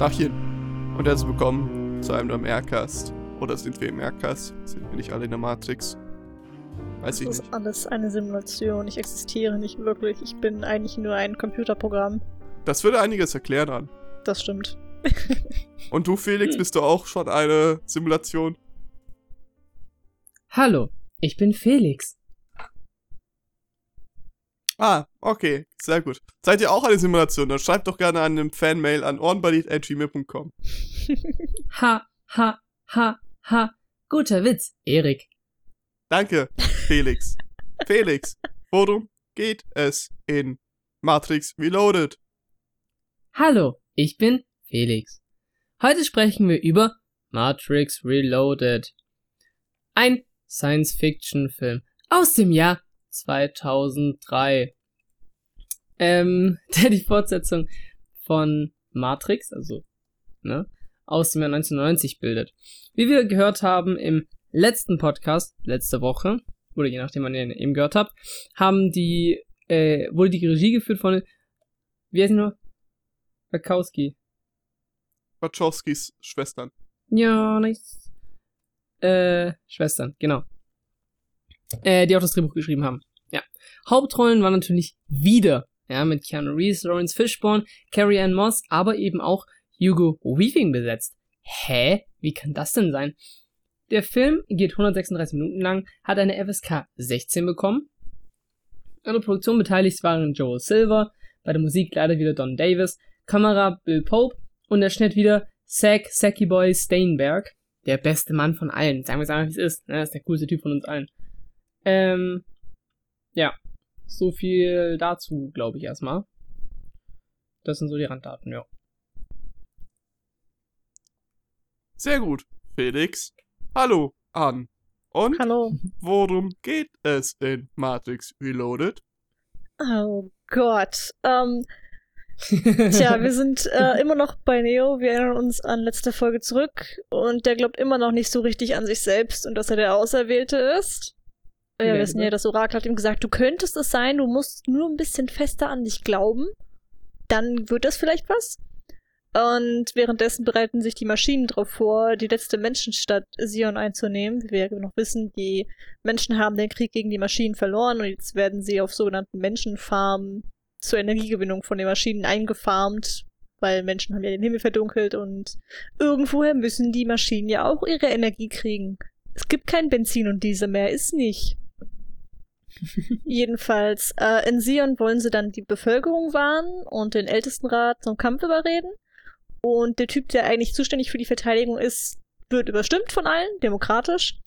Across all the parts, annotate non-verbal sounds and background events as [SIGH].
Dachchen. Und herzlich willkommen zu einem neuen Aircast. Oder sind wir im Aircast? Sind wir nicht alle in der Matrix? Weiß ich Das nicht. ist alles eine Simulation. Ich existiere nicht wirklich. Ich bin eigentlich nur ein Computerprogramm. Das würde einiges erklären an. Das stimmt. [LAUGHS] Und du, Felix, bist du auch schon eine Simulation? Hallo, ich bin Felix. Ah, okay, sehr gut. Seid ihr auch eine Simulation? Dann schreibt doch gerne eine Fanmail an ornbuddy.gmail.com. [LAUGHS] Ha, ha, ha, ha. Guter Witz, Erik. Danke, Felix. [LAUGHS] Felix, worum geht es in Matrix Reloaded? Hallo, ich bin Felix. Heute sprechen wir über Matrix Reloaded. Ein Science-Fiction-Film aus dem Jahr 2003. Ähm, [LAUGHS] der die Fortsetzung von Matrix, also, ne, aus dem Jahr 1990 bildet. Wie wir gehört haben im letzten Podcast, letzte Woche, oder je nachdem, wann ihr ihn eben gehört habt, haben die, äh, wurde die Regie geführt von, wie heißt die nur? Wachowski. Wachowskis Schwestern. Ja, nice. Äh, Schwestern, genau. Äh, die auch das Drehbuch geschrieben haben. Ja. Hauptrollen waren natürlich wieder, ja, mit Keanu Reeves, Lawrence Fishburne, Carrie Ann Moss, aber eben auch Hugo Weaving besetzt. Hä? Wie kann das denn sein? Der Film geht 136 Minuten lang, hat eine FSK 16 bekommen. An der Produktion beteiligt waren Joel Silver, bei der Musik leider wieder Don Davis, Kamera Bill Pope und der Schnitt wieder Zack Sacky Boy Steinberg. Der beste Mann von allen. Sagen wir es einfach, wie es ist. Ne? Das ist der coolste Typ von uns allen. Ähm, ja. So viel dazu, glaube ich, erstmal. Das sind so die Randdaten, ja. Sehr gut, Felix. Hallo an. Und Hallo. worum geht es in Matrix Reloaded? Oh Gott. Ähm, tja, [LAUGHS] wir sind äh, immer noch bei Neo. Wir erinnern uns an letzte Folge zurück. Und der glaubt immer noch nicht so richtig an sich selbst und dass er der Auserwählte ist. Wir Ja, wissen ja, das Orakel hat ihm gesagt, du könntest es sein, du musst nur ein bisschen fester an dich glauben. Dann wird das vielleicht was. Und währenddessen bereiten sich die Maschinen darauf vor, die letzte Menschenstadt Sion einzunehmen. Wie wir ja noch wissen, die Menschen haben den Krieg gegen die Maschinen verloren und jetzt werden sie auf sogenannten Menschenfarmen zur Energiegewinnung von den Maschinen eingefarmt, weil Menschen haben ja den Himmel verdunkelt und irgendwoher müssen die Maschinen ja auch ihre Energie kriegen. Es gibt kein Benzin und Diesel mehr, ist nicht. Jedenfalls, äh, in Sion wollen sie dann die Bevölkerung warnen und den Ältestenrat zum Kampf überreden. Und der Typ, der eigentlich zuständig für die Verteidigung ist, wird überstimmt von allen, demokratisch.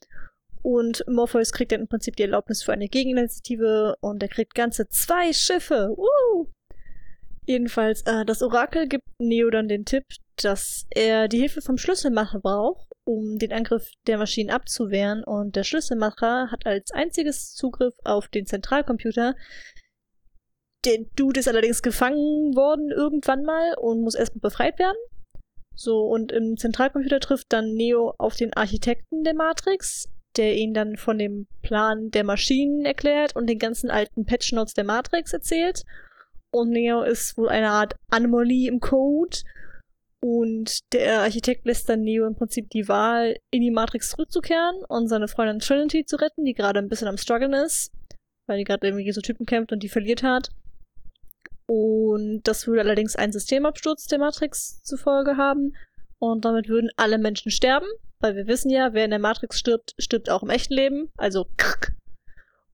Und Morpheus kriegt dann im Prinzip die Erlaubnis für eine Gegeninitiative und er kriegt ganze zwei Schiffe. Woo! Jedenfalls, äh, das Orakel gibt Neo dann den Tipp, dass er die Hilfe vom Schlüsselmacher braucht, um den Angriff der Maschinen abzuwehren. Und der Schlüsselmacher hat als einziges Zugriff auf den Zentralcomputer. Der Dude ist allerdings gefangen worden irgendwann mal und muss erstmal befreit werden. So, und im Zentralcomputer trifft dann Neo auf den Architekten der Matrix, der ihn dann von dem Plan der Maschinen erklärt und den ganzen alten Patchnotes der Matrix erzählt. Und Neo ist wohl eine Art Anomalie im Code. Und der Architekt lässt dann Neo im Prinzip die Wahl, in die Matrix zurückzukehren und seine Freundin Trinity zu retten, die gerade ein bisschen am Struggeln ist, weil die gerade irgendwie so Typen kämpft und die verliert hat. Und das würde allerdings einen Systemabsturz der Matrix zur Folge haben. Und damit würden alle Menschen sterben, weil wir wissen ja, wer in der Matrix stirbt, stirbt auch im echten Leben. Also krrk.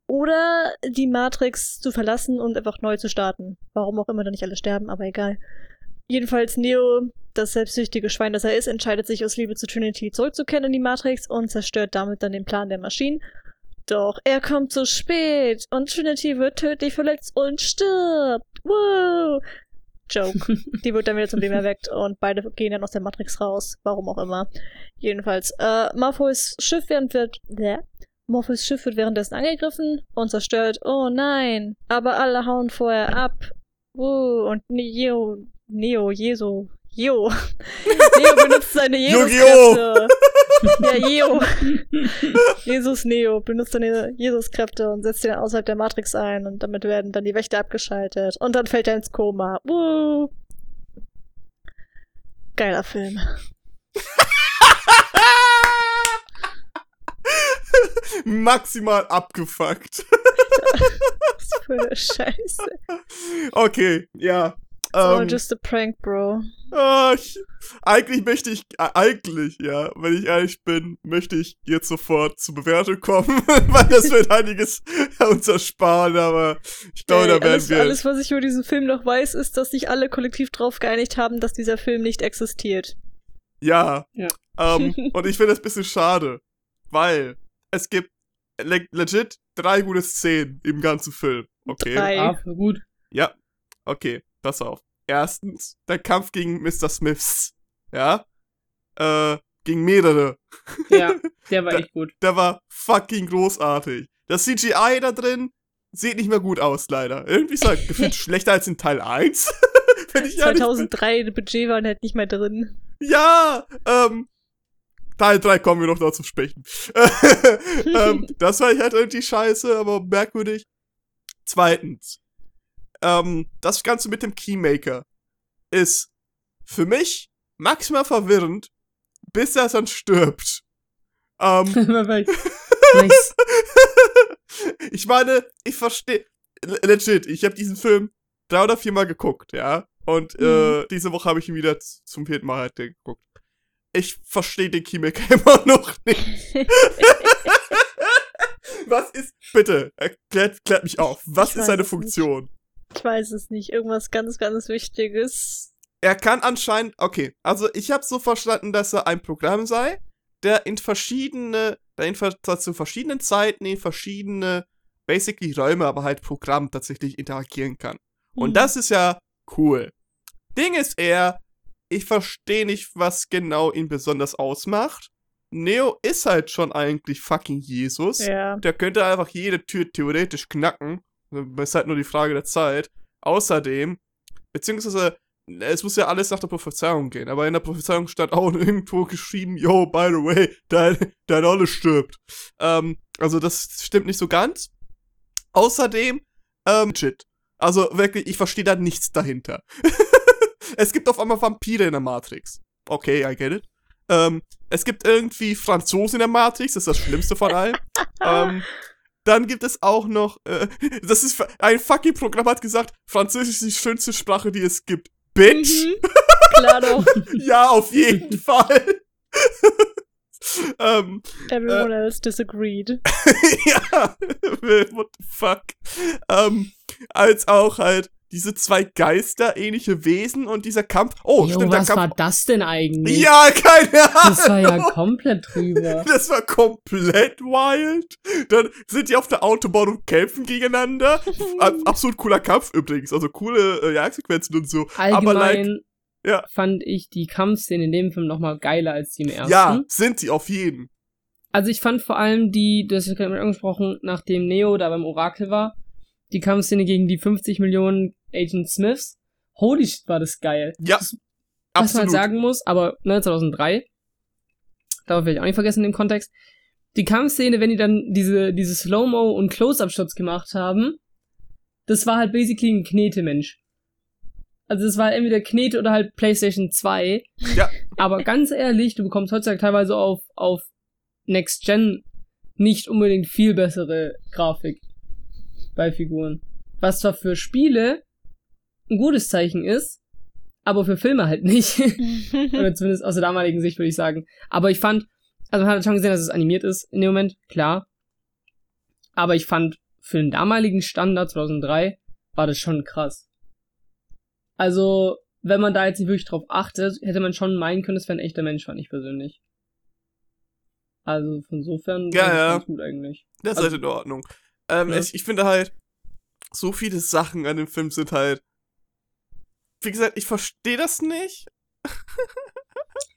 Oder die Matrix zu verlassen und einfach neu zu starten. Warum auch immer da nicht alle sterben, aber egal. Jedenfalls Neo, das selbstsüchtige Schwein, das er ist, entscheidet sich aus Liebe zu Trinity zurückzukehren in die Matrix und zerstört damit dann den Plan der Maschinen. Doch er kommt zu spät und Trinity wird tödlich verletzt und stirbt. Woo! Joke. [LAUGHS] Die wird dann wieder zum Leben erweckt und beide gehen dann aus der Matrix raus. Warum auch immer. Jedenfalls, äh, Morpheus Schiff während wird. Bäh. Morpheus Schiff wird währenddessen angegriffen und zerstört. Oh nein. Aber alle hauen vorher ab. Woo. Und Neo. Neo, Jesu. Jo. [LAUGHS] Neo benutzt seine! [LAUGHS] Jesus-Kräfte. ja, Jeo. [LAUGHS] Jesus Neo benutzt seine Jesus-Kräfte und setzt ihn außerhalb der Matrix ein und damit werden dann die Wächter abgeschaltet. Und dann fällt er ins Koma. Woo. Geiler Film. Maximal abgefuckt. Was für eine Scheiße. Okay, ja. Oh, Ähm, just a prank, bro. ich, eigentlich möchte ich, äh, eigentlich, ja, wenn ich ehrlich bin, möchte ich jetzt sofort zur Bewertung kommen, [LAUGHS] weil das wird [LAUGHS] einiges uns ersparen, aber ich glaube, da werden alles, wir. alles, was ich über diesen Film noch weiß, ist, dass sich alle kollektiv drauf geeinigt haben, dass dieser Film nicht existiert. Ja. Ja. Ähm, [LAUGHS] und ich finde das ein bisschen schade, weil es gibt le legit drei gute Szenen im ganzen Film. Okay. Drei. Ah, gut. Ja. Okay, pass auf. Erstens, der Kampf gegen Mr. Smiths. Ja. Äh, gegen mehrere. Ja, der [LAUGHS] war echt gut. Der war fucking großartig. Das CGI da drin sieht nicht mehr gut aus, leider. Irgendwie ist er [LAUGHS] gefühlt schlechter als in Teil 1. [LAUGHS] Wenn ich ehrlich bin. 2003 Budget waren halt nicht mehr drin. Ja, ähm, Teil 3 kommen wir noch dazu sprechen. ähm, das war halt irgendwie scheiße, aber merkwürdig. Zweitens, ähm, das Ganze mit dem Keymaker ist für mich maximal verwirrend, bis er dann stirbt. Ähm, [LAUGHS] [LAUGHS] nice. ich meine, ich verstehe, legit, ich habe diesen Film drei oder viermal geguckt, ja. Und äh, diese Woche habe ich ihn wieder zum vierten Mal halt geguckt. Ich verstehe den Keymaker [LAUGHS] immer noch nicht. Was ist, bitte, erklärt, klärt mich auf. Was Ich ist seine Funktion? Ich weiß es nicht. Irgendwas ganz, ganz Wichtiges. Er kann anscheinend, okay, also ich habe so verstanden, dass er ein Programm sei, der in verschiedene, der in, zu verschiedenen Zeiten in verschiedene, basically Räume, aber halt Programm tatsächlich interagieren kann. Und Hm. das ist ja cool. Ding ist eher, ich verstehe nicht, was genau ihn besonders ausmacht. Neo ist halt schon eigentlich fucking Jesus. Ja. Der könnte einfach jede Tür theoretisch knacken. Es ist halt nur die Frage der Zeit. Außerdem, beziehungsweise, es muss ja alles nach der Prophezeiung gehen. Aber in der Prophezeiung stand auch [LAUGHS] irgendwo geschrieben, yo, by the way, dein, dein Olle stirbt. Ähm, also das stimmt nicht so ganz. Außerdem, ähm, shit. Also wirklich, ich verstehe da nichts dahinter. [LAUGHS] es gibt auf einmal Vampire in der Matrix. Okay, I get it. Ähm, es gibt irgendwie Franzosen in der Matrix, das ist das Schlimmste von allen. [LAUGHS] ähm, dann gibt es auch noch, äh, [LAUGHS] das ist, ein fucking Programm hat gesagt, Französisch ist die schönste Sprache, die es gibt. Bitch! Mhm. [LAUGHS] Klar doch. Ja, auf jeden [LAUGHS] Fall. ähm, Everyone else disagreed. ja, what the fuck. Ähm, als auch halt diese zwei Geister-ähnliche Wesen und dieser Kampf. Oh, Jo, stimmt, der was Kampf. war das denn eigentlich? ja, keine Ahnung. Das war ja komplett drüber. [LAUGHS] Das war komplett wild. Dann sind die auf der Autobahn und kämpfen gegeneinander. [LAUGHS] Ab- Absolut cooler Kampf übrigens. Also coole äh, Jagdsequenzen und so. Aber like, Allgemein ja. fand ich die Kampfszene in dem Film nochmal geiler als die im ersten. ja, sind sie auf jeden. Also ich fand vor allem die, hast ja gerade angesprochen, nachdem Neo da beim Orakel war, die Kampfszene gegen die 50 Millionen Agent Smiths. Holy shit, war das geil. Ja, Das- Was man halt sagen muss, aber ne, 2003, darf ich auch nicht vergessen in dem Kontext, die Kampfszene, wenn die dann diese, diese Slow-Mo und Close-Up-Shots gemacht haben, das war halt basically ein Knete-Mensch. Also das war entweder Knete oder halt PlayStation 2. Ja. Aber ganz ehrlich, du bekommst heutzutage teilweise auf, auf Next Gen nicht unbedingt viel bessere Grafik bei Figuren. Was zwar für Spiele ein gutes Zeichen ist, aber für Filme halt nicht. [LAUGHS] Oder zumindest aus der damaligen Sicht würde ich sagen. Aber ich fand, also man hat schon gesehen, dass es animiert ist in dem Moment, klar. Aber ich fand, für den damaligen Standard 2003 war das schon krass. Also, wenn man da jetzt nicht wirklich drauf achtet, hätte man schon meinen können, es wäre ein echter Mensch, fand ich persönlich. Also, von insofern Ja, ja. ganz gut eigentlich. Das ist Also- halt in Ordnung. Ähm, Ja. ich, ich finde halt, so viele Sachen an dem Film sind halt. Wie gesagt, ich verstehe das nicht.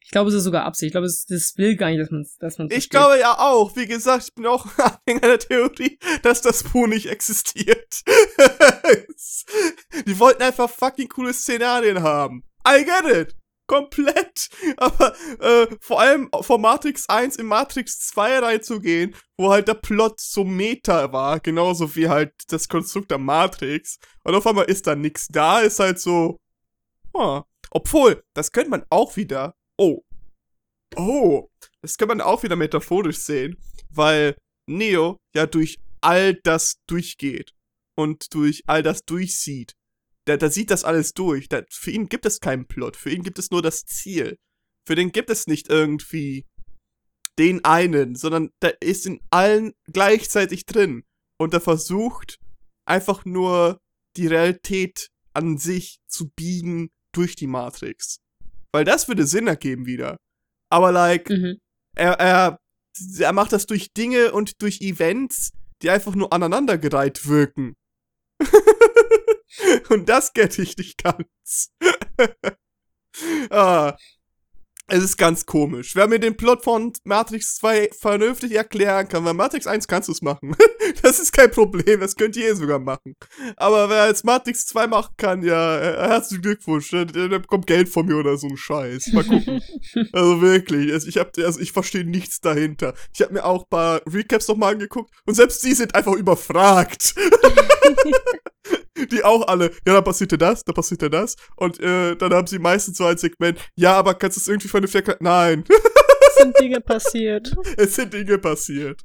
Ich glaube, es ist sogar Absicht. Ich glaube, es, das will gar nicht, dass man dass man's Ich versteht. glaube ja auch. Wie gesagt, ich bin auch [LAUGHS] Anhänger der Theorie, dass das Buch nicht existiert. [LAUGHS] Die wollten einfach fucking coole Szenarien haben. I get it. Komplett. Aber äh, vor allem von Matrix 1 in Matrix 2 reinzugehen, wo halt der Plot so meta war, genauso wie halt das Konstrukt der Matrix. Und auf einmal ist da nix da, ist halt so. Ah. Obwohl, das könnte man auch wieder. Oh. Oh. Das kann man auch wieder metaphorisch sehen, weil Neo ja durch all das durchgeht und durch all das durchsieht. Da, da sieht das alles durch. Da, für ihn gibt es keinen Plot. Für ihn gibt es nur das Ziel. Für den gibt es nicht irgendwie den einen, sondern der ist in allen gleichzeitig drin. Und er versucht einfach nur die Realität an sich zu biegen durch die Matrix. Weil das würde Sinn ergeben wieder. Aber like, Mhm. er, er, er macht das durch Dinge und durch Events, die einfach nur aneinandergereiht wirken. [LAUGHS] [LAUGHS] und das get ich nicht ganz. [LAUGHS] ah, es ist ganz komisch. Wer mir den Plot von Matrix 2 vernünftig erklären kann, weil Matrix 1 kannst du es machen. [LAUGHS] das ist kein Problem, das könnt ihr sogar machen. Aber wer jetzt Matrix 2 machen kann, ja, äh, herzlichen Glückwunsch, der, der bekommt Geld von mir oder so ein Scheiß. Mal gucken. Also wirklich, also ich hab, also ich verstehe nichts dahinter. Ich habe mir auch ein paar Recaps nochmal angeguckt und selbst die sind einfach überfragt. [LAUGHS] die auch alle, ja, da passierte das, da passierte das und äh, dann haben sie meistens so ein Segment, ja, aber kannst du es irgendwie vernünftig erklären? Nein, Es sind Dinge [LAUGHS] passiert. es sind Dinge passiert.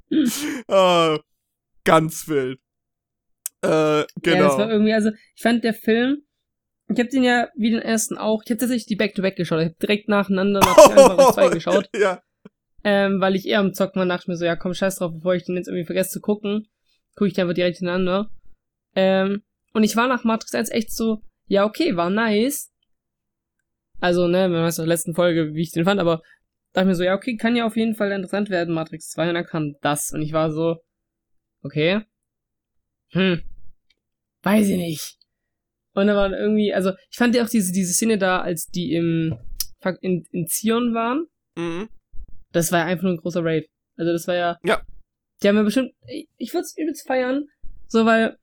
ah, ganz wild. Äh, Ja, das war genau. irgendwie, also ich fand der Film, ich habe den ja wie den ersten auch, ich habe tatsächlich die Back-to-Back geschaut, ich habe direkt nacheinander 1 Matrix 2 geschaut, ja. ähm, weil ich eher am Zocken war, dachte ich mir so, ja komm, scheiß drauf, bevor ich den jetzt irgendwie vergesse zu gucken, gucke ich den einfach direkt hintereinander. Ähm, und ich war nach Matrix 1 echt so, ja okay, war nice. Also, ne, man weiß in der letzten Folge, wie ich den fand, aber dachte mir so, ja okay, kann ja auf jeden Fall interessant werden, Matrix 2, und dann kam das, und ich war so, okay, hm, weiß ich nicht. Und da waren irgendwie, also ich fand ja auch diese, diese Szene da, als die im in, in Zion waren, Mhm. das war ja einfach nur ein großer Rave. Also das war ja. Ja. Die haben ja bestimmt, ich ich würde es übelst feiern, so weil,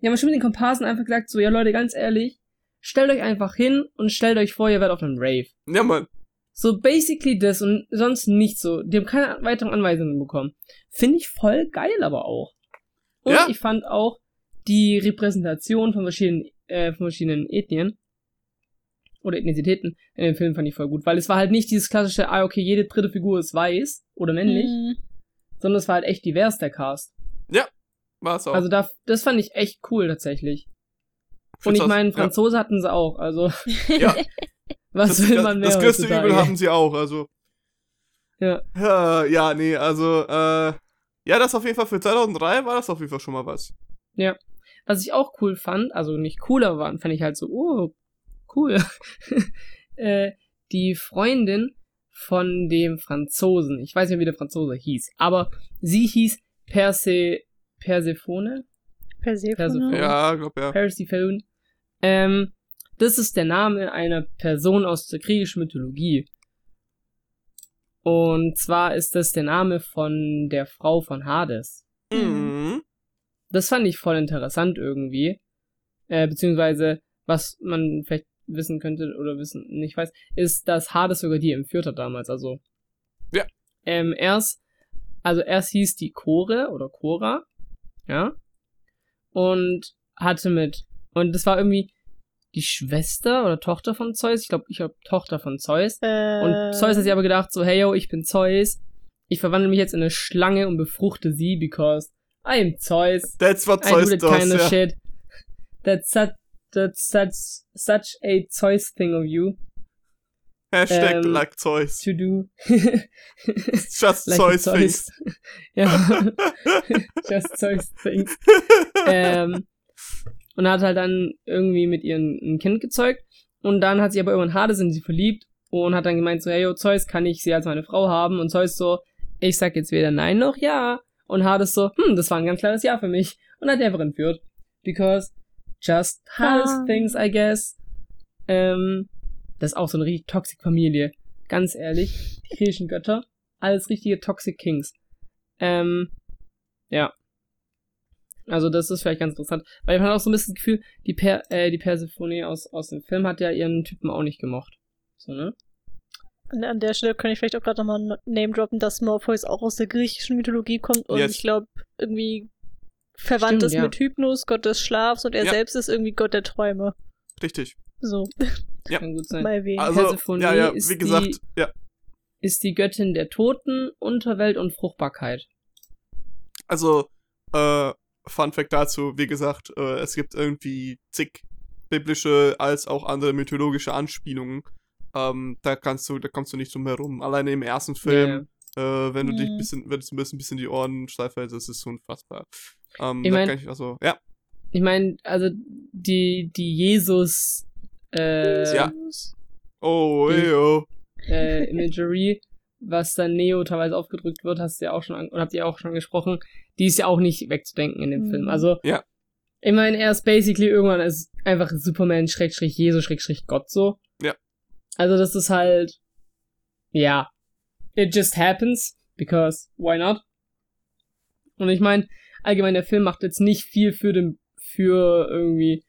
die haben bestimmt den Komparsen einfach gesagt, so, ja Leute, ganz ehrlich, stellt euch einfach hin und stellt euch vor, ihr werdet auf einem Rave. Ja, Mann. So basically das und sonst nichts so. Die haben keine weiteren Anweisungen bekommen. Finde ich voll geil aber auch. Und Ja. ich fand auch die Repräsentation von verschiedenen, äh, von verschiedenen Ethnien oder Ethnizitäten in dem Film fand ich voll gut, weil es war halt nicht dieses klassische, ah, okay, jede dritte Figur ist weiß oder männlich, Mhm. sondern es war halt echt divers, der Cast. War es auch. Also da, das fand ich echt cool tatsächlich. Und Find's ich meine, ja. Franzose hatten sie auch, also [LAUGHS] Ja, was das, will man mehr das größte? Übel haben sie auch, also. Ja. Ja, ja, nee, also, äh, ja, das auf jeden Fall für 2003 war das auf jeden Fall schon mal was. Was ich auch cool fand, also nicht cooler waren, fand ich halt so, oh, cool. [LAUGHS] äh, die Freundin von dem Franzosen, ich weiß nicht, wie der Franzose hieß, aber sie hieß Perse, Persephone? Persephone. Persephone. Ja, glaub ja. Persephone. Ähm, das ist der Name einer Person aus der griechischen Mythologie. Und zwar ist das der Name von der Frau von Hades. Mhm. Das fand ich voll interessant irgendwie. Äh, beziehungsweise, was man vielleicht wissen könnte oder wissen, nicht weiß, ist, dass Hades sogar die entführt hat damals. Also. Ja. Ähm, erst, also erst hieß die Chore oder Chora. Ja. Und hatte mit, und das war irgendwie die Schwester oder Tochter von Zeus. Ich glaube, ich glaube Tochter von Zeus. Äh, Und Zeus hat sich aber gedacht, so, hey yo, ich bin Zeus. Ich verwandle mich jetzt in eine Schlange und befruchte sie, because I'm Zeus. That's what I do Zeus that does, kind of ja. shit. That's such, that's such, such a Zeus thing of you Hashtag Ähm, like Zeus. to do. [LAUGHS] Just like Zeus things. [LAUGHS] ja. [LAUGHS] Just Zeus things. ähm, und hat halt dann irgendwie mit ihrem ein Kind gezeugt. Und dann hat sie aber irgendwann Hades in sie verliebt und hat dann gemeint so, hey, yo, Zeus, kann ich sie als meine Frau haben? Und Zeus so, ich sag jetzt weder nein noch ja. Und Hades so, hm, das war ein ganz klares Ja für mich. Und hat einfach entführt. Because just Hades Ah. things, I guess. Ähm, das ist auch so eine richtig toxic Familie. Ganz ehrlich. Die griechischen Götter. Alles richtige Toxic Kings. Ähm, ja. Also das ist vielleicht ganz interessant. Weil man hat auch so ein bisschen das Gefühl, die, per äh, die Persephone aus, aus dem Film hat ja ihren Typen auch nicht gemocht. So, ne? an, an der Stelle kann ich vielleicht auch gerade nochmal name droppen, dass Morpheus auch aus der griechischen Mythologie kommt und Yes. ich glaube irgendwie verwandt Stimmt, ist ja. mit Hypnos, Gott des Schlafs und er Ja. selbst ist irgendwie Gott der Träume. Richtig. So. [LAUGHS] Ja. Kann gut sein. Bei wem? Also, Persephone ja, ja, ist wie gesagt, die- ja. Ist die Göttin der Toten, Unterwelt und Fruchtbarkeit. Also, äh, Fun Fact dazu, wie gesagt, äh, es gibt irgendwie zig biblische als auch andere mythologische Anspielungen. Ähm, da kannst du, da kommst du nicht drum herum. Alleine im ersten Film, äh, wenn du dich Mhm. bisschen, wenn du so ein bisschen, bisschen die Ohren steif hältst, das ist unfassbar. Ähm, Ich da mein- kann ich, also, ja, Ich meine, also die, die Jesus äh, Ja. oh, Die- ey, oh. äh, Imagery, was dann Neo teilweise aufgedrückt wird, hast du ja auch schon an, oder habt ihr auch schon gesprochen, die ist ja auch nicht wegzudenken in dem Mhm. Film. Also, Ja. ich meine, er ist basically irgendwann ist einfach Superman, Schrägstrich, Jesus, Schrägstrich, Gott so. Ja. Also, das ist halt, ja, it just happens, because why not? Und ich meine, allgemein, der Film macht jetzt nicht viel für den, für irgendwie,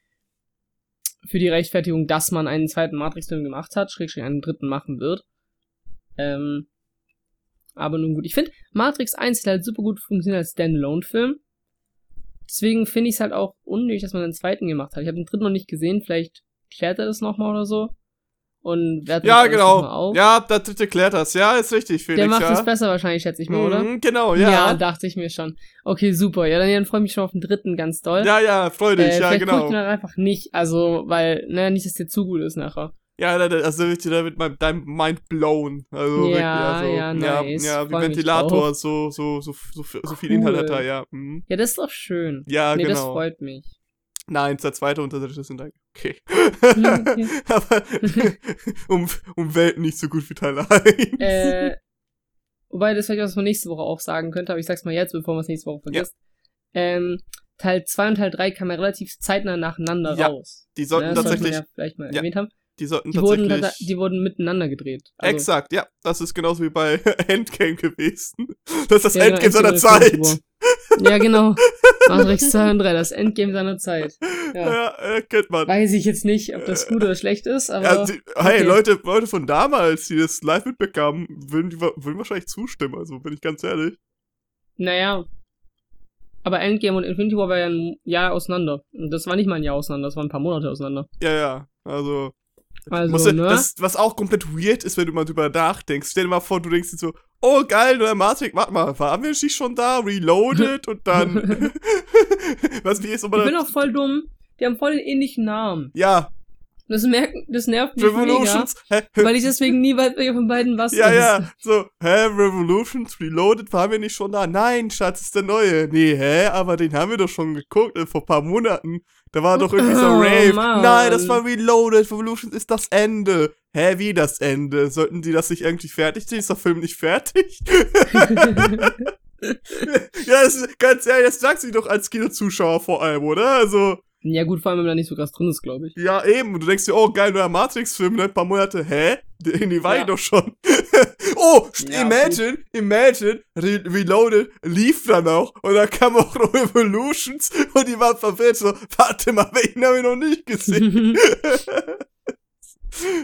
für die Rechtfertigung, dass man einen zweiten Matrix-Film gemacht hat, Schrägstrich einen dritten machen wird. Ähm, aber nun gut. Ich finde, Matrix 1 hat halt super gut funktioniert als Standalone-Film. Deswegen finde ich es halt auch unnötig, dass man einen zweiten gemacht hat. Ich habe den dritten noch nicht gesehen, vielleicht klärt er das nochmal oder so. Und wertet Ja, das genau. auf. Ja, der dritte klärt das. Ja, ist richtig, Felix, Der macht ja. es besser wahrscheinlich, schätze ich mal, oder? Mhm, genau, ja. dachte ich mir schon. Okay, super. Ja, dann, freue ich mich schon auf den dritten ganz doll. Ja, ja, freu dich, äh, ja, genau. gucke ich dann einfach nicht, also, weil, ne, nicht, dass der zu gut ist nachher. Ja, also wird dir da mit meinem deinem Mind blown. Also Ja, wirklich, also, ja, nice. Ja, ja wie Ventilator, so, so, so, so, so viel Inhalt hat er, ja. Mhm. Ja, das ist doch schön. Ja, nee, das genau. freut mich. Nein, der zweite und der dritte sind eigentlich okay. okay. [LAUGHS] Aber [LAUGHS] um, um Welten nicht so gut wie Teil 1. äh, wobei, das vielleicht was man nächste Woche auch sagen könnte, aber ich sag's mal jetzt, bevor man es nächste Woche vergisst. Ähm, Teil 2 und Teil 3 kamen ja relativ zeitnah nacheinander Ja, raus. die sollten Ne, das sollte tatsächlich, man ja vielleicht mal ja, erwähnt haben. Die sollten Die wurden, tatsächlich. tada- die wurden miteinander gedreht. Also, Exakt, ja. Das ist genauso wie bei [LAUGHS] Endgame gewesen. Das ist das Ja, genau, Endgame seiner Endgame Zeit. Ja, genau. Matrix 2 und 3, das Endgame seiner Zeit. Ja. Ja, äh, kennt man. Weiß ich jetzt nicht, ob das gut oder schlecht ist, aber. Ja, die, hey, okay. Leute, Leute von damals, die das live mitbekamen, würden, die, würden wahrscheinlich zustimmen, also bin ich ganz ehrlich. Naja. Aber Endgame und Infinity War war ja ein Jahr auseinander. Und das war nicht mal ein Jahr auseinander, das waren ein paar Monate auseinander. Ja, ja, also. Also, musst ne? das, was auch komplett weird ist, wenn du mal drüber nachdenkst. Stell dir mal vor, du denkst dir so, oh geil, neuer Matrix, warte mal, waren wir nicht schon da? Reloaded und dann. [LAUGHS] was, wie ist aber ich bin auch voll dumm. Die haben voll den ähnlichen Namen. Ja, Das, merken, das nervt mich mega, Revolutions. Hä? weil ich deswegen nie weit weg von beiden was Ja, ist. ja, so, hä, Revolutions Reloaded, waren wir nicht schon da? Nein, Schatz, ist der neue. Nee, hä, aber den haben wir doch schon geguckt, äh, vor ein paar Monaten. Da war doch irgendwie so Oh, Rave. Mann. Nein, das war Reloaded, Revolutions ist das Ende. Hä, wie das Ende? Sollten die das nicht irgendwie fertig ziehen? Ist der Film nicht fertig? [LAUGHS] [LAUGHS] ja, das ist, ganz ehrlich, das sagst du doch als Kinozuschauer vor allem, oder? Also, ja, gut, vor allem, wenn da nicht so krass drin ist, glaube ich. ja, eben. Du denkst dir, oh, geil, neuer Matrix-Film, ne? Ein paar Monate, hä? Die, die war Ja. ich doch schon. [LAUGHS] oh, Ja, imagine, imagine, Re Reloaded lief dann auch und dann kam auch noch [LAUGHS] Revolutions und die waren verwirrt, so, warte mal, [LAUGHS] welchen habe ich noch nicht gesehen?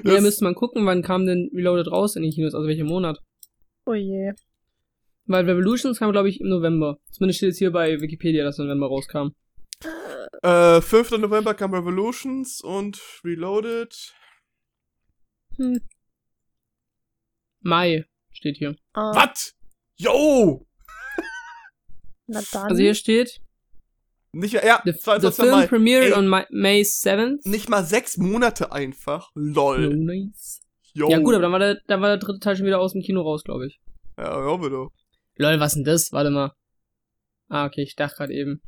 ja, Das- müsste man gucken, wann kam denn Reloaded raus in den Kinos, also welchen Monat. Oh je. Weil Revolutions kam, glaube ich, im November. Zumindest steht es hier bei Wikipedia, dass im November rauskam. Äh, 5. November kam Revolutions und Reloaded. Hm. Mai steht hier. Ah, Was? Yo! [LAUGHS] na dann. Also hier steht, Nicht, ja, the, the 22. film Mai. premiered Ey. on May, May 7th. Nicht mal sechs Monate einfach. Lol. nice. Yo. Ja gut, aber dann war, der, dann war der dritte Teil schon wieder aus dem Kino raus, glaube ich. Ja, ja, bitte. Lol, was denn das? Warte mal. Ah, okay, ich dachte gerade eben.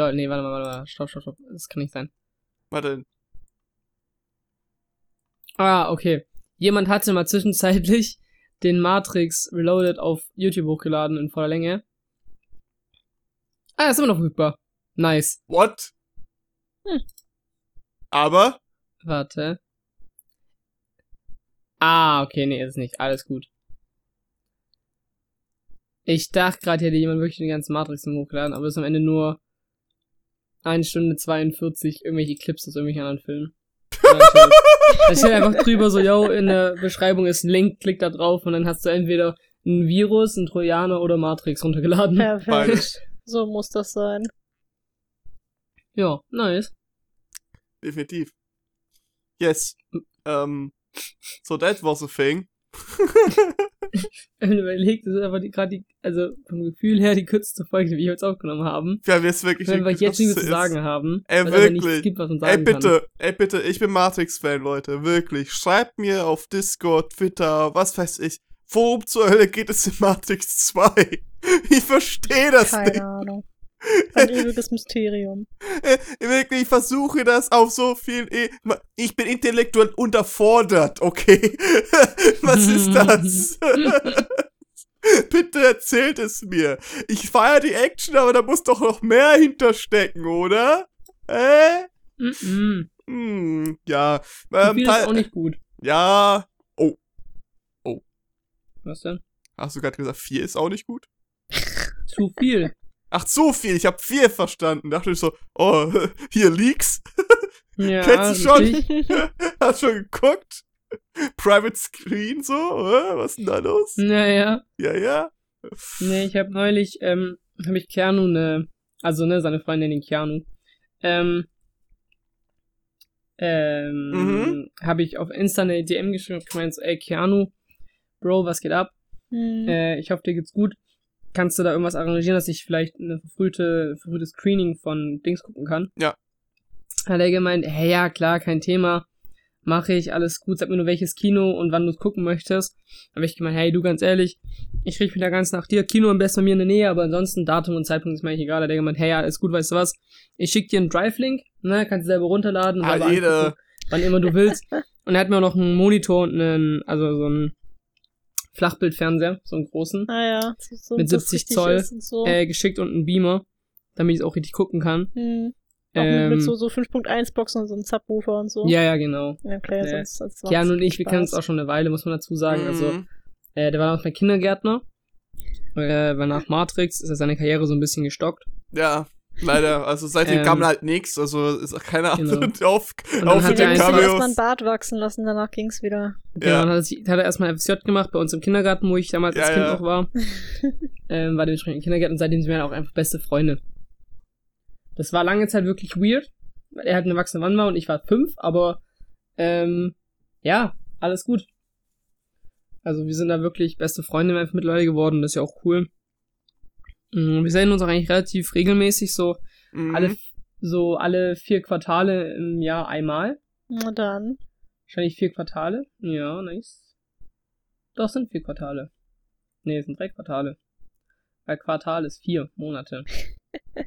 Lol, nee, warte mal, warte mal. Stopp, stopp, stopp. Das kann nicht sein. Warte. Ah, okay. Jemand hatte mal zwischenzeitlich [LAUGHS] den Matrix Reloaded auf YouTube hochgeladen in voller Länge. Ah, ist immer noch verfügbar. Nice. What? Hm. Aber, Warte. Ah, okay, nee, ist nicht. Alles gut. Ich dachte gerade, hätte jemand wirklich den ganzen Matrix hochgeladen, aber ist am Ende nur 1 Stunde 42 irgendwelche Clips aus irgendwelchen anderen Filmen. Da [LAUGHS] steht- Da steht einfach drüber so, yo, in der Beschreibung ist ein Link, klick da drauf und dann hast du entweder ein Virus, ein Trojaner oder Matrix runtergeladen. Perfekt. Beides. So muss das sein. Ja, nice. definitiv. Yes. Um, so that was a thing. [LAUGHS] [LAUGHS] Wenn du überlegst, das ist aber die- gerade die, also vom Gefühl her die kürzeste Folge, die wir jetzt aufgenommen haben. Wir haben jetzt wirklich Wenn wir jetzt nichts zu sagen ist. haben. Ey, weil es einfach nichts wirklich. gibt, was man Ey, sagen kann. bitte, ey, bitte, ich bin Matrix-Fan, Leute, wirklich. Schreibt mir auf Discord, Twitter, was weiß ich. Worum zur Hölle geht es in Matrix 2? [LAUGHS] Ich verstehe das nicht. Keine Ahnung. Ein ewiges Mysterium. Äh, Wirklich, ich versuche das auf so viel. E ich bin intellektuell unterfordert, okay? [LAUGHS] Was ist das? [LAUGHS] Bitte erzählt es mir. Ich feiere die Action, aber da muss doch noch mehr hinterstecken, oder? Äh? Mhm. Hm, ja. Zu Ähm, ist auch nicht gut. ja. Was denn? Hast du gerade gesagt, vier ist auch nicht gut? Zu viel. Ach, zu viel. Ich habe vier verstanden. Dachte ich so, oh, [LAUGHS] hier Leaks. [LAUGHS] Ja, Kennst du schon? [LAUGHS] Hast schon geguckt? Private Screen so? Was ist denn da los? Naja. Ja, ja. Nee, ich habe neulich, ähm, habe ich Keanu ne, also ne, seine Freundin den Keanu, ähm, ähm, Mhm. habe ich auf Insta eine DM geschrieben, hab gemeint so, ey Keanu, Bro, was geht ab? Hm. Äh, ich hoffe, dir geht's gut. Kannst du da irgendwas arrangieren, dass ich vielleicht eine verfrühte, verfrühtes Screening von Dings gucken kann? Ja. Hat er gemeint, hey, ja, klar, kein Thema. Mache ich, alles gut, sag mir nur welches Kino und wann du es gucken möchtest. Habe ich gemeint, hey, du, ganz ehrlich, ich richte mich da ganz nach dir. Kino am besten bei mir in der Nähe, aber ansonsten Datum und Zeitpunkt ist mir eigentlich egal. Hat er gemeint, hey, ja, alles gut, weißt du was? Ich schick dir einen Drive-Link, ne, kannst du selber runterladen Ah, jede. angucken, wann immer du willst. [LAUGHS] Und er hat mir auch noch einen Monitor und einen, also so einen Flachbildfernseher, so einen großen, Ah ja, so, Mit das 70 richtig Zoll, und so. äh, geschickt und einen Beamer, damit ich es auch richtig gucken kann. Hm. Auch Ähm, mit, mit so, so 5.1 Boxen und so einem Subwoofer und so. Ja, ja, genau. Ja, okay, Nee. sonst, sonst Keanu und ich, wir kennen uns auch schon eine Weile, muss man dazu sagen. Also, Mhm. äh, der war noch mein Kindergärtner. Äh, weil nach Matrix ist er seine Karriere so ein bisschen gestockt. Ja, leider. Also seitdem Ähm, kam halt nichts. Also ist auch keine genau. Ahnung. [LAUGHS] Auf, dann auf hat mit er den man erstmal Cameos. einen Bart wachsen lassen, danach ging's wieder. Genau, Ja. dann hat er, sich, hat er erstmal FSJ gemacht bei uns im Kindergarten, wo ich damals als Ja, Kind ja. noch war. [LAUGHS] ähm, war dementsprechend im Kindergarten und seitdem sind wir auch einfach beste Freunde. Das war lange Zeit wirklich weird, weil er halt ein erwachsener Mann war und ich war fünf, aber ähm, ja, alles gut. Also wir sind da wirklich beste Freunde einfach mittlerweile geworden, das ist ja auch cool. Mm, Wir sehen uns auch eigentlich relativ regelmäßig, so Mhm. alle so alle vier Quartale im Jahr einmal. Na dann. Wahrscheinlich vier Quartale. Ja, nice. Doch, es sind vier Quartale. Nee, es sind drei Quartale. Weil Quartal ist vier Monate. [LAUGHS]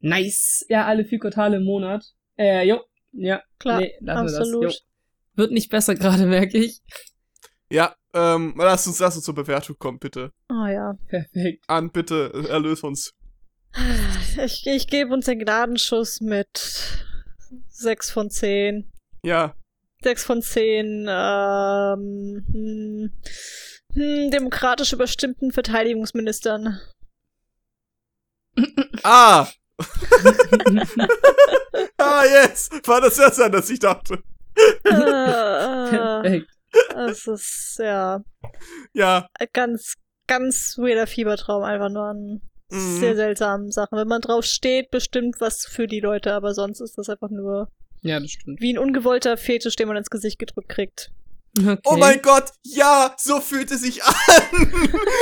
nice. Ja, alle vier Quartale im Monat. Äh, jo. Ja. Klar, nee, lassen wir absolut. das. Jo. Wird nicht besser gerade, merke ich. Ja, ähm, lass uns, lass uns zur Bewertung kommen, bitte. Oh ja. Perfekt. An, bitte, erlöse uns. Ich, ich gebe uns den Gnadenschuss mit 6 von 10. Ja, 6 von 10 ähm, hm, hm, demokratisch überstimmten Verteidigungsministern. [LAUGHS] Ah! [LAUGHS] ah, yes! War das erst an, dass ich dachte. äh, äh, Perfekt. Es ist ja Ja, ein ganz, ganz weirder Fiebertraum einfach nur an Mhm. sehr seltsamen Sachen. Wenn man drauf steht, bestimmt was für die Leute, aber sonst ist das einfach nur Ja, das stimmt. wie ein ungewollter Fetisch, den man ins Gesicht gedrückt kriegt. Okay. oh mein Gott, ja, so fühlt es sich an.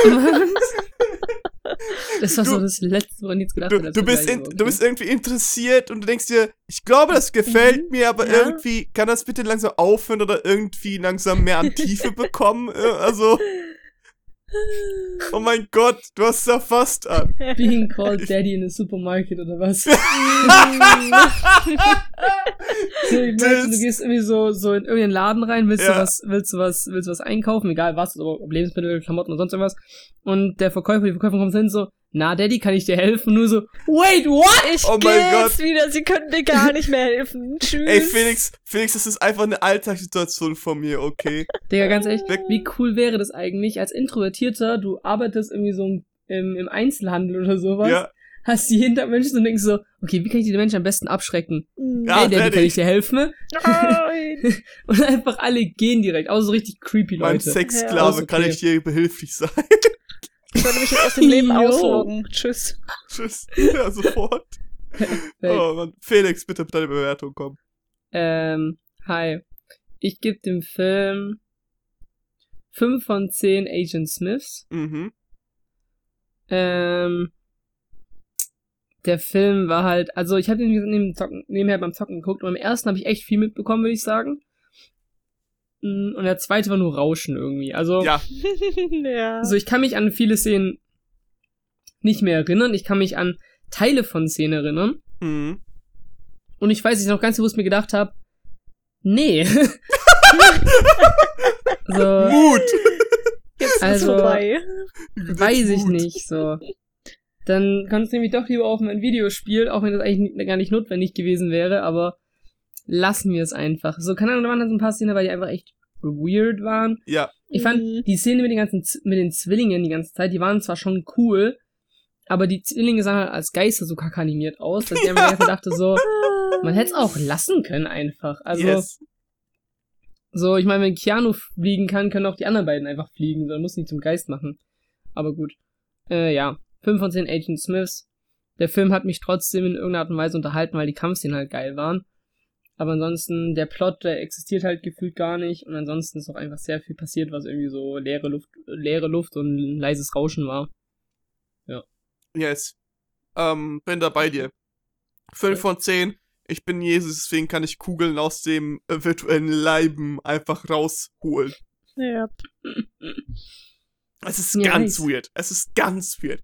[LAUGHS] [LAUGHS] [LAUGHS] Das war so Du- das Letzte, woran ich jetzt gedacht Du, habe. du, bist in, du bist irgendwie interessiert und du denkst dir, ich glaube, das gefällt mir, aber Mhm. Ja. irgendwie kann das bitte langsam aufhören oder irgendwie langsam mehr an Tiefe bekommen. Äh, Also, [LAUGHS] oh mein Gott, du hast es erfasst an. [LAUGHS] Being called Daddy in a Supermarket oder was? [LAUGHS] So, meine, du gehst irgendwie so, so in irgendeinen Laden rein, willst Ja. du was, willst du was, willst du was einkaufen, egal was, ob ob Lebensmittel, Klamotten oder sonst irgendwas. Und der Verkäufer, die Verkäuferin kommt hin so, na Daddy, kann ich dir helfen? Nur so, wait, what? Ich Oh geh mein Gott. jetzt wieder, sie können dir gar nicht mehr helfen. [LAUGHS] Tschüss. Ey, Felix, Felix, das ist einfach eine Alltagssituation von mir, okay? Digga, ganz ehrlich, Weg- wie cool wäre das eigentlich, als Introvertierter, du arbeitest irgendwie so im, im Einzelhandel oder sowas, Ja, hast die hinter Menschen und denkst so, okay, wie kann ich die Menschen am besten abschrecken? Ja, hey Daddy, kann Daddy. ich dir helfen? Nein. [LAUGHS] Und einfach alle gehen direkt, außer so richtig creepy mein Leute. Sexsklave, Ja, ist kann okay. ich dir behilflich sein? [LAUGHS] Ich würde mich jetzt aus dem Leben ausloggen. Tschüss. Tschüss. [LAUGHS] Ja, sofort. [LAUGHS] Oh, Mann. Felix, bitte mit deiner Bewertung kommen. Ähm, Hi. Ich gebe dem Film 5 von 10 Agent Smiths. Mhm. Ähm, der Film war halt, also ich habe den nebenher beim Zocken geguckt und beim ersten habe ich echt viel mitbekommen, würde ich sagen. Und der zweite war nur Rauschen irgendwie. Also, Ja, [LAUGHS] ja. also ich kann mich an viele Szenen nicht mehr erinnern. Ich kann mich an Teile von Szenen erinnern. mhm. Und ich weiß, ich noch ganz bewusst mir gedacht habe, nee. [LAUGHS] so, Mut! Jetzt ist also- vorbei. weiß ich nicht, so. Dann kannst du nämlich doch lieber auf ein Videospiel, auch wenn das eigentlich gar nicht notwendig gewesen wäre, aber lassen wir es einfach. So, keine Ahnung, da waren dann so ein paar Szenen, weil die einfach echt weird waren. Ja, Ich fand Mhm. die Szene mit den ganzen, Z- mit den Zwillingen die ganze Zeit, die waren zwar schon cool, aber die Zwillinge sahen halt als Geister so kackanimiert aus, dass ich [LAUGHS] einfach ganze Zeit dachte so, man hätte es auch lassen können einfach. Also, yes. so, ich meine, wenn Keanu fliegen kann, können auch die anderen beiden einfach fliegen, so, man muss nicht zum Geist machen. Aber gut. Äh, ja. 5 von 10 Agent Smiths. Der Film hat mich trotzdem in irgendeiner Art und Weise unterhalten, weil die Kampfszenen halt geil waren. Aber ansonsten, der Plot, der existiert halt gefühlt gar nicht. Und ansonsten ist auch einfach sehr viel passiert, was irgendwie so leere Luft, leere Luft und leises Rauschen war. Yes. Ähm, bin da bei dir. 5 von 10. Ich bin Jesus, deswegen kann ich Kugeln aus dem virtuellen Leiben einfach rausholen. Ja. Es ist Ja, ganz nice. weird. Es ist ganz weird.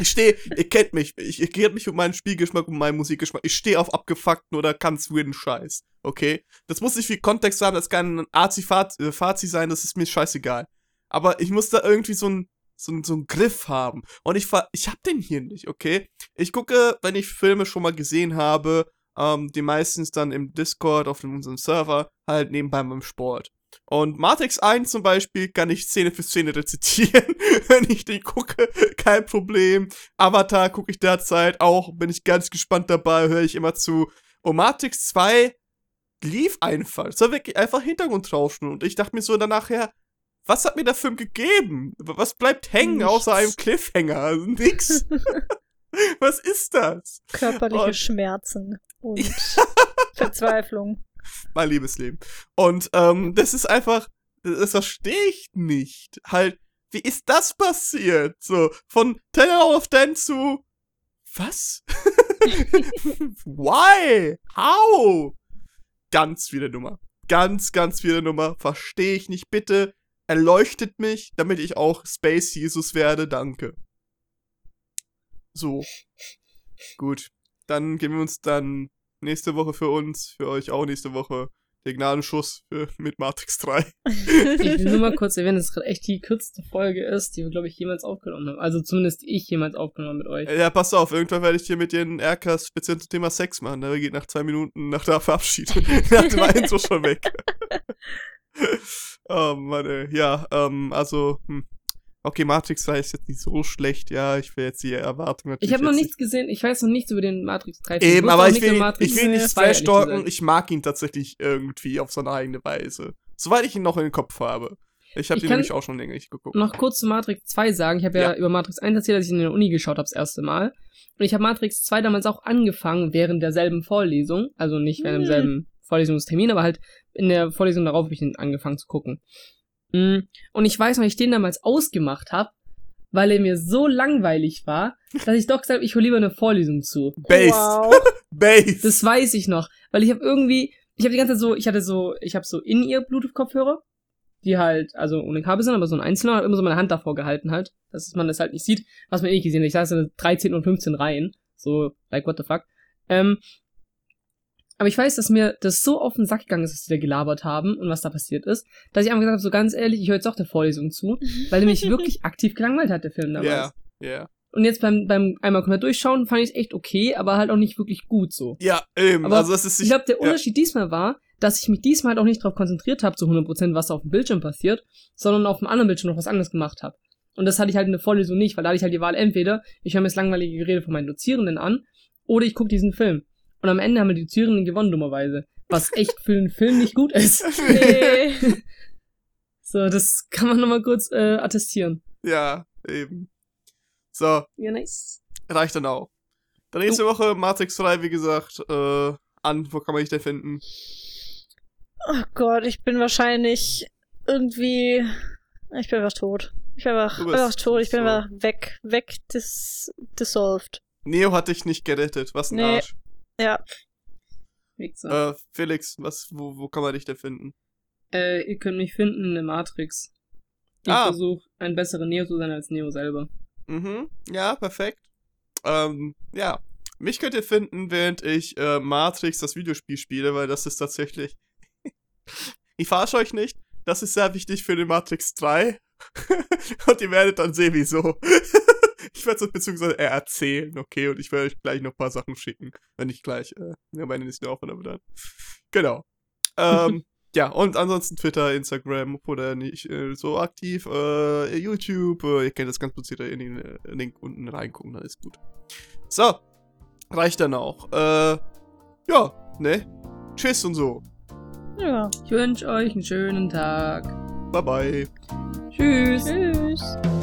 Ich stehe, ihr kennt mich, ich, ihr kennt mich mit meinem Spielgeschmack und meinem Musikgeschmack. Ich stehe auf abgefuckten oder ganz weirden Scheiß. Okay? Das muss nicht viel Kontext haben, das kann ein Arzi-Fazi sein, das ist mir scheißegal. Aber ich muss da irgendwie so ein so, so einen Griff haben. Und ich, ich hab den hier nicht, okay? Ich gucke, wenn ich Filme schon mal gesehen habe, ähm, die meistens dann im Discord auf unserem Server, halt nebenbei beim Sport. Und Matrix 1 zum Beispiel kann ich Szene für Szene rezitieren, [LAUGHS] wenn ich den gucke, kein Problem. Avatar gucke ich derzeit auch, bin ich ganz gespannt dabei, höre ich immer zu. Und Matrix 2 lief einfach. Es war wirklich einfach Hintergrundrauschen. Und ich dachte mir so danach, ja, was hat mir der Film gegeben? Was bleibt hängen Nichts. außer einem Cliffhanger? Nix. [LAUGHS] was ist das? Körperliche Und- Schmerzen und [LAUGHS] Verzweiflung. [LAUGHS] mein Liebesleben. Und ähm, das ist einfach, das verstehe ich nicht. Halt, wie ist das passiert? So, von 10 out of 10 zu, was? [LAUGHS] Why? How? Ganz viele Nummer. Ganz, ganz viele Nummer. Verstehe ich nicht. Bitte erleuchtet mich, damit ich auch Space Jesus werde. Danke. So. Gut. Dann geben wir uns dann nächste Woche für uns, für euch auch nächste Woche, den Gnadenschuss für, mit Matrix 3. Ich will nur mal [LAUGHS] kurz erwähnen, dass es gerade echt die kürzeste Folge ist, die wir, glaube ich, jemals aufgenommen haben. Also zumindest ich jemals aufgenommen mit euch. Ja, pass auf, irgendwann werde ich hier mit dir einen RK speziell zum Thema Sex machen. Der geht nach zwei Minuten nach der Verabschied. [LAUGHS] [LAUGHS] nach dem Intro schon weg. oh Mann, ey. Ja, ähm, also, hm. Okay, Matrix 3 ist jetzt nicht so schlecht, ja, ich will jetzt die Erwartung natürlich Ich habe noch nichts gesehen, ich weiß noch nichts über den Matrix 3. nicht- Eben, aber ich will, ihn- ich will nicht 2, ehrlich trash-talken, gesagt. ich mag ihn tatsächlich irgendwie auf seine eigene Weise. Soweit ich ihn noch in den Kopf habe. Ich habe den nämlich auch schon länger nicht geguckt. noch kurz zu Matrix 2 sagen. Ich habe ja, Ja. über Matrix 1 erzählt, dass ich in der Uni geschaut habe das erste Mal. Und ich habe Matrix 2 damals auch angefangen während derselben Vorlesung. Also nicht während Hm. demselben Vorlesungstermin, aber halt in der Vorlesung darauf habe ich ihn angefangen zu gucken. Mm, Und ich weiß noch, ich den damals ausgemacht habe, weil er mir so langweilig war, [LAUGHS] dass ich doch gesagt habe, ich hole lieber eine Vorlesung zu. Base. Wow. [LAUGHS] Base. Das weiß ich noch, weil ich habe irgendwie, ich habe die ganze Zeit so, ich hatte so, ich habe so in ihr Bluetooth-Kopfhörer, die halt, also ohne Kabel sind, aber so ein einzelner, hat immer so meine Hand davor gehalten halt, dass man das halt nicht sieht, was man eh nicht gesehen hat. Ich saß in 13 und 15 Reihen, so, like what the fuck. Ähm, aber ich weiß, dass mir das so auf den Sack gegangen ist, dass die da gelabert haben und was da passiert ist, dass ich einfach gesagt habe, so ganz ehrlich, ich höre jetzt doch der Vorlesung zu, weil der mich [LAUGHS] wirklich aktiv gelangweilt hat, der Film damals. Ja, ja. Und jetzt beim, beim einmal komplett durchschauen fand ich es echt okay, aber halt auch nicht wirklich gut so. Ja, eben. Aber also das ist Ich glaube, der ja. Unterschied diesmal war, dass ich mich diesmal halt auch nicht darauf konzentriert habe, zu 100%, was da auf dem Bildschirm passiert, sondern auf dem anderen Bildschirm noch was anderes gemacht habe. Und das hatte ich halt in der Vorlesung nicht, weil da hatte ich halt die Wahl, entweder ich höre mir das langweilige Gerede von meinen Dozierenden an, oder ich gucke diesen Film. Und am Ende haben die Dozierenden gewonnen, dummerweise. Was echt für einen Film nicht gut ist. [LAUGHS] Nee. [LAUGHS] So, das kann man nochmal kurz äh, attestieren. Ja, eben. So, Ja, nice. reicht dann auch. Dann nächste Woche Matrix 3, wie gesagt, äh, an, wo kann man dich denn finden? Oh Gott, ich bin wahrscheinlich irgendwie. Ich bin einfach tot. Ich bin einfach, einfach tot. Ich bin so. einfach weg. Weg dis dissolved. Neo hat dich nicht gerettet. Was ein Nee. Arsch. Ja. Wichser. Äh, Felix, was, wo, wo kann man dich denn finden? Äh, ihr könnt mich finden in der Matrix. Ich Ah. versuche, ein besserer Neo zu sein als Neo selber. Mhm, ja, perfekt. Ähm, ja. Mich könnt ihr finden, während ich äh, Matrix, das Videospiel, spiele, weil das ist tatsächlich. [LAUGHS] ich verarsche euch nicht. Das ist sehr wichtig für den Matrix 3. [LAUGHS] und ihr werdet dann sehen, wieso. Werde es beziehungsweise eher erzählen, okay? Und ich werde euch gleich noch ein paar Sachen schicken. Wenn nicht gleich, äh, ja, meine nächsten Aufnahme aber dann. Genau. [LAUGHS] Ähm, ja, und ansonsten Twitter, Instagram oder nicht äh, so aktiv, äh, YouTube, äh, ihr könnt das ganz plötzlich in den äh, Link unten reingucken, dann ist gut. So, reicht dann auch. Äh, ja, ne? Tschüss und so. Ja. Ich wünsche euch einen schönen Tag. Bye bye. Tschüss. Tschüss.